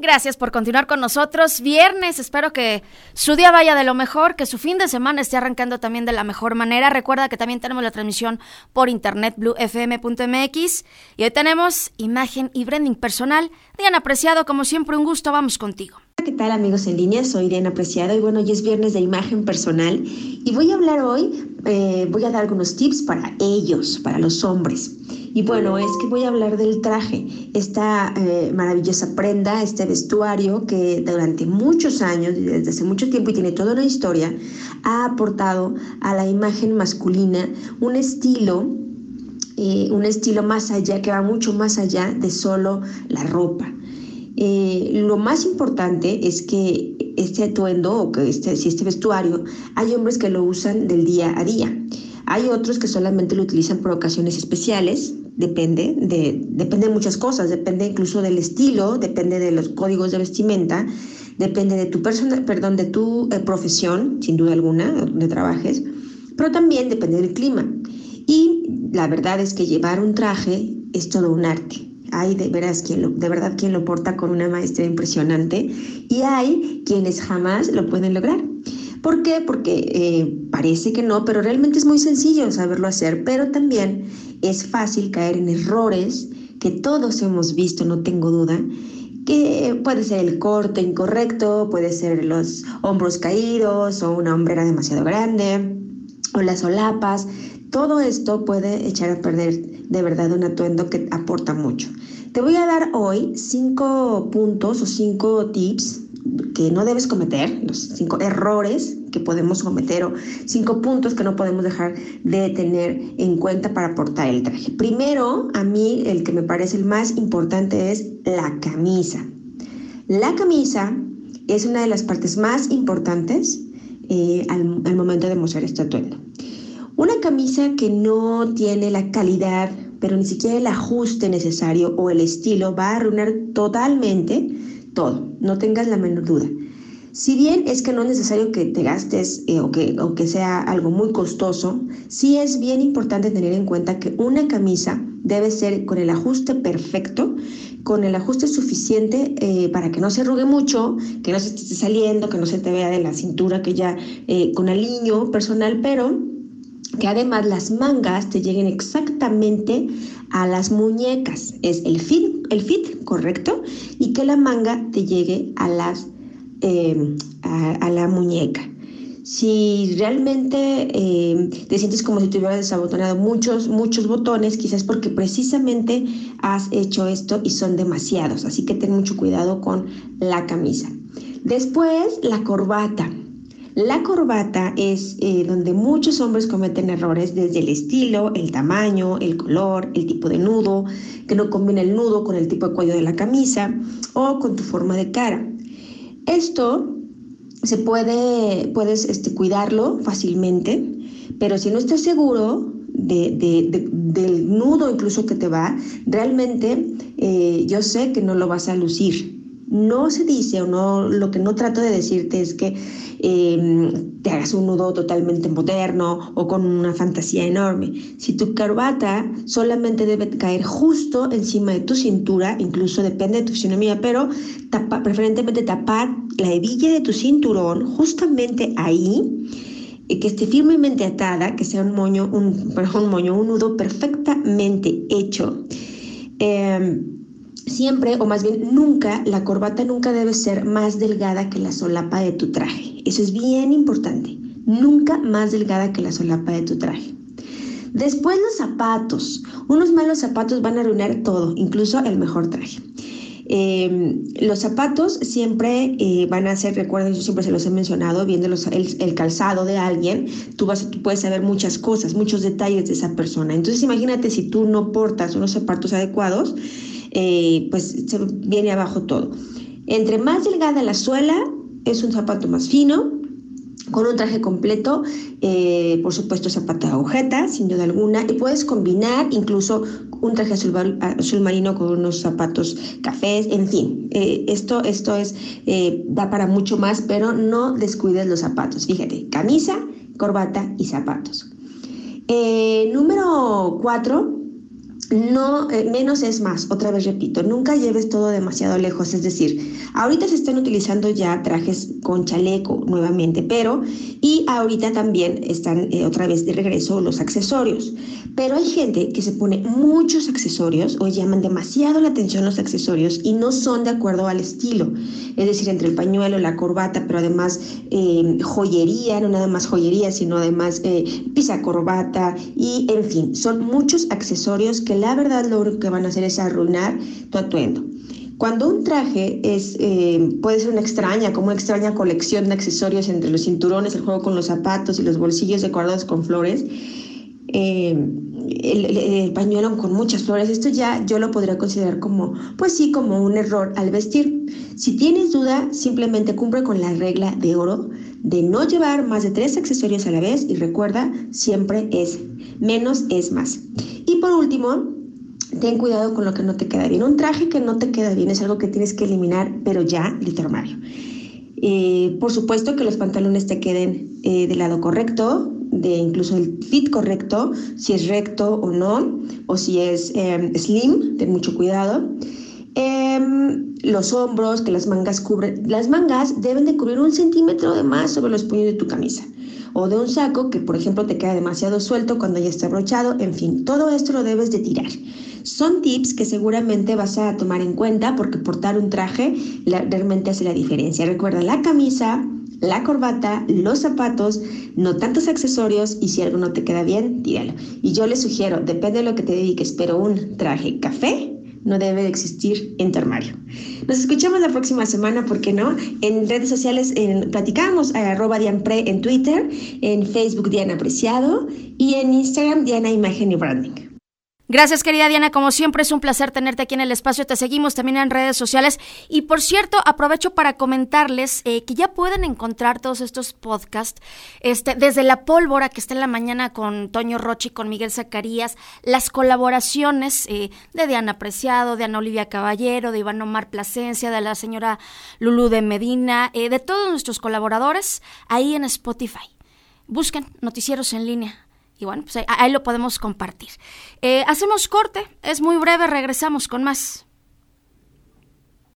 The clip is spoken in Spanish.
Gracias por continuar con nosotros. Viernes, espero que su día vaya de lo mejor, que su fin de semana esté arrancando también de la mejor manera. Recuerda que también tenemos la transmisión por internet bluefm.mx y hoy tenemos imagen y branding personal. Diana Apreciado, como siempre, un gusto. Vamos contigo. ¿Qué tal amigos en línea? Soy Diana Apreciado y bueno, hoy es viernes de imagen personal y voy a hablar hoy, eh, voy a dar algunos tips para ellos, para los hombres. Y bueno, es que voy a hablar del traje, esta eh, maravillosa prenda, este vestuario que durante muchos años, desde hace mucho tiempo y tiene toda una historia, ha aportado a la imagen masculina un estilo eh, un estilo más allá, que va mucho más allá de solo la ropa. Eh, lo más importante es que este atuendo o que este, si este vestuario, hay hombres que lo usan del día a día. Hay otros que solamente lo utilizan por ocasiones especiales, depende de, depende de muchas cosas, depende incluso del estilo, depende de los códigos de vestimenta, depende de tu persona, perdón, de tu eh, profesión, sin duda alguna, donde trabajes, pero también depende del clima. Y la verdad es que llevar un traje es todo un arte. Hay de, veras de verdad quien lo porta con una maestría impresionante y hay quienes jamás lo pueden lograr. ¿Por qué? Porque eh, parece que no, pero realmente es muy sencillo saberlo hacer, pero también es fácil caer en errores que todos hemos visto, no tengo duda, que puede ser el corte incorrecto, puede ser los hombros caídos o una hombrera demasiado grande o las solapas. Todo esto puede echar a perder de verdad un atuendo que aporta mucho. Te voy a dar hoy cinco puntos o cinco tips que no debes cometer, los cinco errores que podemos cometer o cinco puntos que no podemos dejar de tener en cuenta para portar el traje. Primero, a mí el que me parece el más importante es la camisa. La camisa es una de las partes más importantes eh, al, al, momento de mostrar este atuendo. Una camisa que no tiene la calidad, pero ni siquiera el ajuste necesario o el estilo va a arruinar totalmente todo, no tengas la menor duda. Si bien es que no es necesario que te gastes eh, o, que, o que sea algo muy costoso, sí es bien importante tener en cuenta que una camisa debe ser con el ajuste perfecto, con el ajuste suficiente eh, para que no se arrugue mucho, que no se esté saliendo, que no se te vea de la cintura, que ya eh, con aliño personal, pero que además las mangas te lleguen exactamente a las muñecas. Es el fit, el fit correcto, y que la manga te llegue a, las, eh, a, la muñeca. Si realmente eh, te sientes como si te hubieras desabotonado muchos, muchos botones, quizás porque precisamente has hecho esto y son demasiados. Así que ten mucho cuidado con la camisa. Después, la corbata. La corbata es eh, donde muchos hombres cometen errores desde el estilo, el tamaño, el color, el tipo de nudo, que no combina el nudo con el tipo de cuello de la camisa o con tu forma de cara. Esto se puede, puedes este, cuidarlo fácilmente, pero si no estás seguro del nudo incluso que te va, realmente eh, yo sé que no lo vas a lucir. No se dice o no, lo que no trato de decirte es que em, te hagas un nudo totalmente moderno o con una fantasía enorme. Si tu corbata solamente debe caer justo encima de tu cintura, incluso depende de tu fisionomía, pero preferentemente tapar la hebilla de tu cinturón justamente ahí que esté firmemente atada, que sea un moño, un, moño, un nudo perfectamente hecho. Eh, Siempre, o más bien nunca, la corbata nunca debe ser más delgada que la solapa de tu traje. Eso es bien importante. Nunca más delgada que la solapa de tu traje. Después los zapatos. Unos malos zapatos van a arruinar todo, incluso el mejor traje. Em, los zapatos siempre eh, van a ser, recuerden, yo siempre se los he mencionado, viendo el, calzado de alguien, tú, vas, tú puedes saber muchas cosas, muchos detalles de esa persona. Entonces imagínate si tú no portas unos zapatos adecuados, eh, pues se viene abajo todo. Entre más delgada la suela, es un zapato más fino, con un traje completo, eh, por supuesto zapato de agujeta, sin duda alguna, y puedes combinar incluso un traje azul, marino con unos zapatos cafés, en fin, eh, esto, esto es, da para mucho más, pero no descuides los zapatos. Fíjate, camisa, corbata y zapatos. número cuatro, no, eh, menos es más, otra vez repito, nunca lleves todo demasiado lejos, es decir, ahorita se están utilizando ya trajes con chaleco nuevamente, pero y ahorita también están eh, otra vez de regreso los accesorios, pero hay gente que se pone muchos accesorios o llaman demasiado la atención los accesorios y no son de acuerdo al estilo, es decir, entre el pañuelo, la corbata, pero además eh, joyería, no nada más joyería, sino además pisa corbata y en fin, son muchos accesorios que la verdad lo único que van a hacer es arruinar tu atuendo. Cuando un traje es, eh, puede ser una extraña, como una extraña colección de accesorios entre los cinturones, el juego con los zapatos y los bolsillos decorados con flores, eh, el, pañuelo con muchas flores, esto ya yo lo podría considerar como, pues sí, como un error al vestir. Si tienes duda, simplemente cumple con la regla de oro de no llevar más de tres accesorios a la vez y recuerda, siempre es menos es más. Y por último, ten cuidado con lo que no te queda bien. Un traje que no te queda bien es algo que tienes que eliminar, pero ya literal eh, por supuesto que los pantalones te queden eh, del lado correcto, de incluso el fit correcto, si es recto o no, o si es em, slim, ten mucho cuidado. Em, los hombros, que las mangas cubren. Las mangas deben de cubrir un centímetro de más sobre los puños de tu camisa. O de un saco que, por ejemplo, te queda demasiado suelto cuando ya está abrochado. En fin, todo esto lo debes de tirar. Son tips que seguramente vas a tomar en cuenta porque portar un traje realmente hace la diferencia. Recuerda la camisa, la corbata, los zapatos, no tantos accesorios y si algo no te queda bien, tíralo. Y yo les sugiero, depende de lo que te dediques, pero un traje café no debe de existir en tu. Nos escuchamos la próxima semana, ¿por qué no? En redes sociales en, platicamos arroba Dianpre en Twitter, en Facebook Diana Apreciado y en Instagram Diana Imagen y Branding. Gracias, querida Diana. Como siempre, es un placer tenerte aquí en el espacio. Te seguimos también en redes sociales. Y por cierto, aprovecho para comentarles eh, que ya pueden encontrar todos estos podcasts, este, desde la pólvora que está en la mañana con Toño Rochi, con Miguel Zacarías, las colaboraciones eh, de Diana Preciado, de Ana Olivia Caballero, de Iván Omar Plasencia, de la señora Lulú de Medina, eh, de todos nuestros colaboradores ahí en Spotify. Busquen noticieros en línea y bueno, pues ahí, lo podemos compartir. Eh, hacemos corte, es muy breve, regresamos con más.